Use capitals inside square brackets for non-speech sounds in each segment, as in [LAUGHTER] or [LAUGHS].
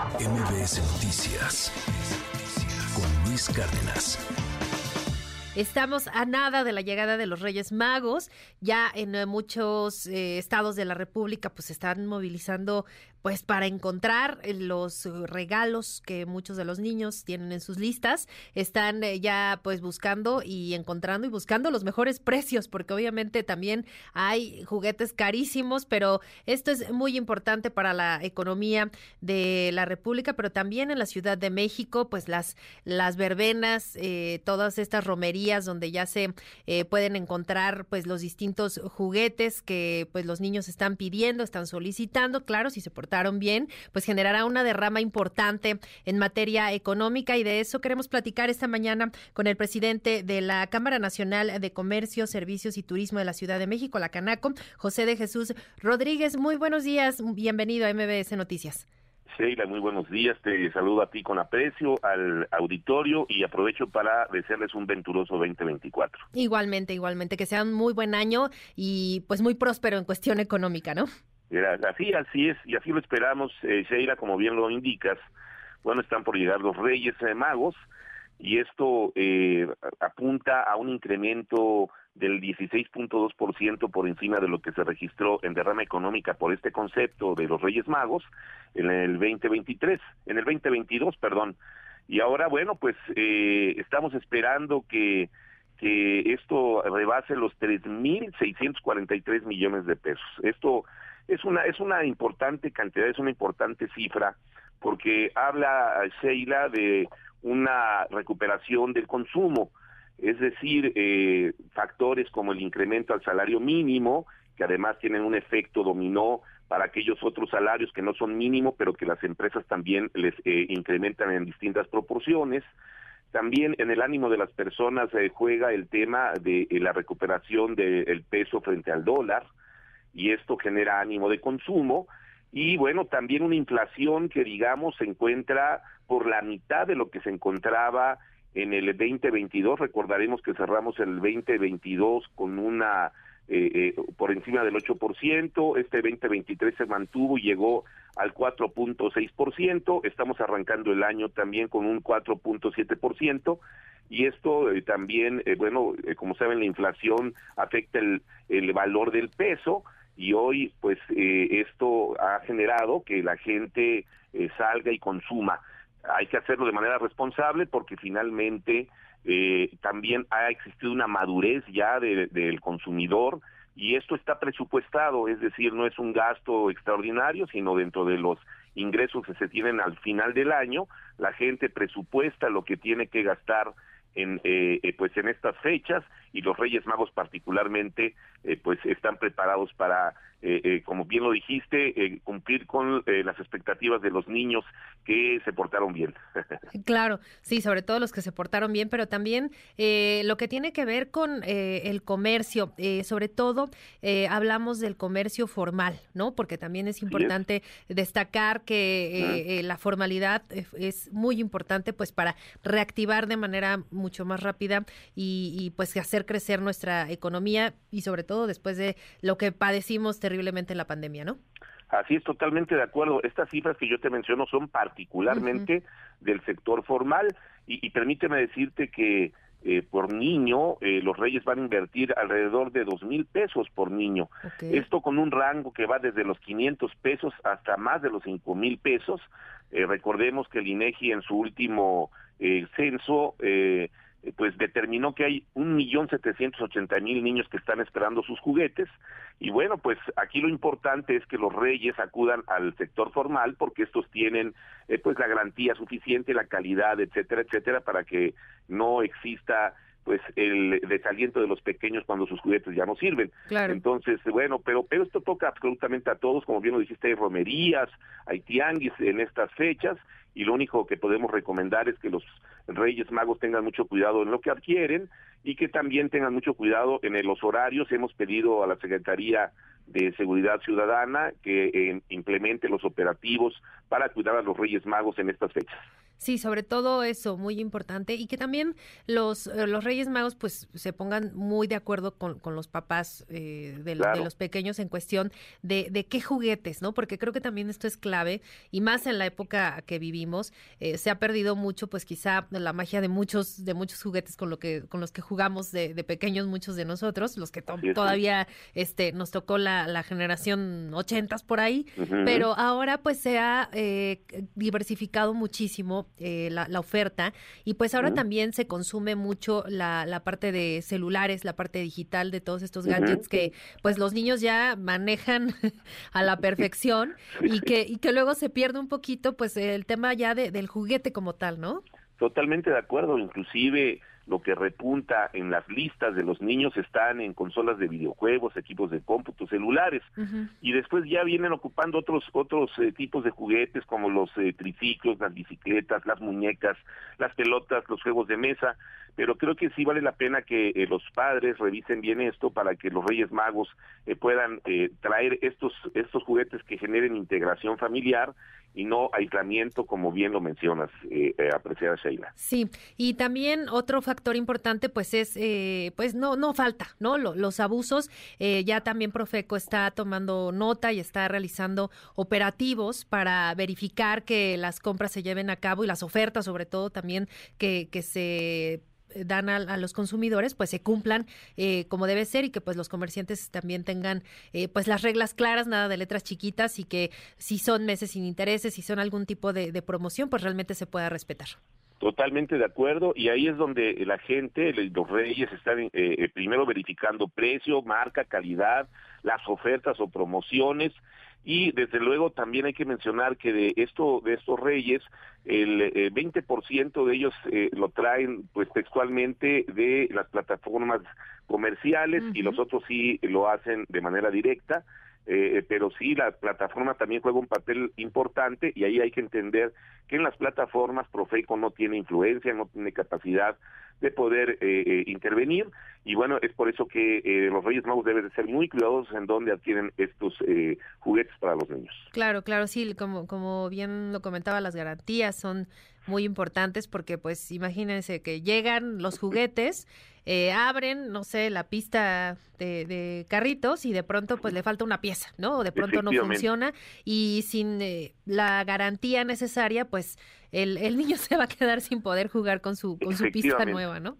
MBS Noticias con Luis Cárdenas. Estamos a nada de la llegada de los Reyes Magos. Ya en muchos eh, estados de la República pues están movilizando pues para encontrar eh, los regalos que muchos de los niños tienen en sus listas, están eh, ya pues buscando y encontrando y buscando los mejores precios, porque obviamente también hay juguetes carísimos, pero esto es muy importante para la economía de la República, pero también en la Ciudad de México, pues las, las verbenas, eh, todas estas romerías donde ya se pueden encontrar pues los distintos juguetes que pues los niños están pidiendo, están solicitando, claro, si se portan bien, pues generará una derrama importante en materia económica y de eso queremos platicar esta mañana con el presidente de la Cámara Nacional de Comercio, Servicios y Turismo de la Ciudad de México, la Canaco, José de Jesús Rodríguez. Muy buenos días, bienvenido a MBS Noticias. Sheila, muy buenos días. Te saludo a ti con aprecio, al auditorio y aprovecho para desearles un venturoso 2024. Igualmente, igualmente, que sea un muy buen año y pues muy próspero en cuestión económica, ¿no? Así, así es, y así lo esperamos, eh, Sheila, como bien lo indicas. Bueno, están por llegar los Reyes eh, Magos y esto eh, apunta a un incremento del 16.2% por encima de lo que se registró en derrama económica por este concepto de los Reyes Magos en el 2023, en el 2022, perdón. Y ahora, bueno, pues eh, estamos esperando que que esto rebase los 3.643 millones de pesos. Esto es una, es una importante cantidad, es una importante cifra, porque habla Sheila de una recuperación del consumo, es decir, eh, factores como el incremento al salario mínimo, que además tienen un efecto dominó para aquellos otros salarios que no son mínimos, pero que las empresas también les eh, incrementan en distintas proporciones. También en el ánimo de las personas eh, juega el tema de la recuperación del peso frente al dólar, y esto genera ánimo de consumo. Y bueno, también una inflación que digamos se encuentra por la mitad de lo que se encontraba en el 2022, recordaremos que cerramos el 2022 con una eh, eh, por encima del 8%, este 2023 se mantuvo y llegó al 4.6%, estamos arrancando el año también con un 4.7%, y esto eh, también, eh, bueno, como saben, la inflación afecta el, el valor del peso, y hoy pues eh, esto ha generado que la gente eh, salga y consuma. Hay que hacerlo de manera responsable porque finalmente eh, también ha existido una madurez ya del consumidor y esto está presupuestado, es decir, no es un gasto extraordinario, sino dentro de los ingresos que se tienen al final del año, la gente presupuesta lo que tiene que gastar en eh, eh, pues en estas fechas y los Reyes Magos particularmente eh, pues están preparados para como bien lo dijiste cumplir con las expectativas de los niños que se portaron bien. [LAUGHS] Claro sí sobre todo los que se portaron bien pero también lo que tiene que ver con el comercio sobre todo hablamos del comercio formal no porque también es importante destacar que la formalidad es muy importante pues para reactivar de manera mucho más rápida y, y, pues hacer crecer nuestra economía y sobre todo después de lo que padecimos terriblemente en la pandemia, ¿no? Así es, totalmente de acuerdo. Estas cifras que yo te menciono son particularmente del sector formal y, y, permíteme decirte que eh, por niño eh, los reyes van a invertir alrededor de dos mil pesos por niño. Esto con un rango que va desde los 500 pesos hasta más de los cinco mil pesos. Eh, recordemos que el INEGI en su último censo eh, pues determinó que hay un millón setecientos ochenta mil niños que están esperando sus juguetes. Y bueno pues aquí lo importante es que los reyes acudan al sector formal porque estos tienen eh, pues la garantía suficiente la calidad etcétera etcétera para que no exista pues el desaliento de los pequeños cuando sus juguetes ya no sirven. Entonces, bueno, pero, pero esto toca absolutamente a todos, como bien lo dijiste, hay romerías, hay tianguis en estas fechas, y lo único que podemos recomendar es que los Reyes Magos tengan mucho cuidado en lo que adquieren y que también tengan mucho cuidado en los horarios. Hemos pedido a la Secretaría de Seguridad Ciudadana que eh, implemente los operativos para cuidar a los Reyes Magos en estas fechas. Sí, sobre todo eso, muy importante. Y que también los, eh, los Reyes Magos pues se pongan muy de acuerdo con, con los papás eh, de, los pequeños en cuestión de, de, qué juguetes, ¿no? Porque creo que también esto es clave y más en la época que vivimos eh, se ha perdido mucho pues quizá la magia de muchos de muchos juguetes con lo que con los que jugamos de, de pequeños muchos de nosotros, los que todavía este nos tocó la, la generación ochentas por ahí, pero ahora pues se ha diversificado muchísimo eh, la, oferta. Y pues ahora también se consume mucho la, la, parte de celulares, la parte digital de todos estos gadgets que pues los niños ya manejan [LAUGHS] a la perfección [LAUGHS] y que, y que luego se pierde un poquito pues el tema ya de, del juguete como tal, ¿no? Totalmente de acuerdo, inclusive lo que repunta en las listas de los niños están en consolas de videojuegos, equipos de cómputo, celulares, y después ya vienen ocupando otros otros eh, tipos de juguetes como los eh, triciclos, las bicicletas, las muñecas, las pelotas, los juegos de mesa, pero creo que sí vale la pena que eh, los padres revisen bien esto para que los Reyes Magos puedan traer estos estos juguetes que generen integración familiar y no aislamiento, como bien lo mencionas, eh, eh, apreciada Sheila. Sí, y también otro factor importante, pues es, eh, pues no, no falta, ¿no? los abusos. Eh, ya también Profeco está tomando nota y está realizando operativos para verificar que las compras se lleven a cabo y las ofertas, sobre todo, también que, que se eh, dan a, los consumidores pues se cumplan eh, como debe ser y que pues los comerciantes también tengan eh, pues las reglas claras, nada de letras chiquitas y que si son meses sin intereses, si son algún tipo de, promoción, pues realmente se pueda respetar. Totalmente de acuerdo, y ahí es donde la gente, los reyes, están primero verificando precio, marca, calidad, las ofertas o promociones, y desde luego también hay que mencionar que de esto de estos reyes el eh, 20% de ellos eh, lo traen pues textualmente de las plataformas comerciales y los otros sí lo hacen de manera directa eh, pero sí la plataforma también juega un papel importante y ahí hay que entender que en las plataformas Profeco no tiene influencia, no tiene capacidad de poder eh, eh, intervenir y bueno, es por eso que los Reyes Magos deben de ser muy cuidadosos en donde adquieren estos juguetes para los niños. Claro, claro, sí, como, como bien lo comentaba, las garantías son muy importantes porque pues imagínense que llegan los juguetes, eh, abren, no sé, la pista de, carritos y de pronto pues le falta una pieza, ¿no? O de pronto no funciona y sin eh, la garantía necesaria pues el, el niño [LAUGHS] se va a quedar sin poder jugar con su, con su pista nueva, ¿no?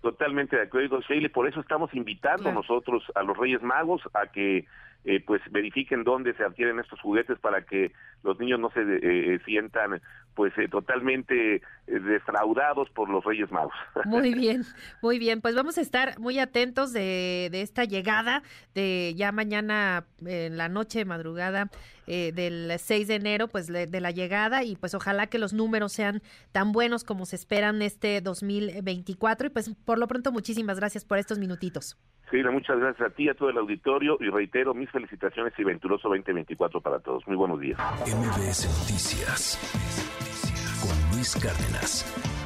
Totalmente de acuerdo, Sheila. Por eso estamos invitando nosotros a los Reyes Magos a que eh, pues verifiquen dónde se adquieren estos juguetes para que los niños no se eh, sientan pues eh, totalmente defraudados por los Reyes Magos. [LAUGHS] Muy bien, muy bien. Pues vamos a estar muy atentos de, de esta llegada de ya mañana en la noche, madrugada del 6 de enero, pues de, la llegada y pues ojalá que los números sean tan buenos como se esperan este 2024 y pues por lo pronto muchísimas gracias por estos minutitos. Sí, muchas gracias a ti, a todo el auditorio y reitero mis felicitaciones y venturoso 2024 para todos. Muy buenos días. MBS Noticias con Luis Cárdenas.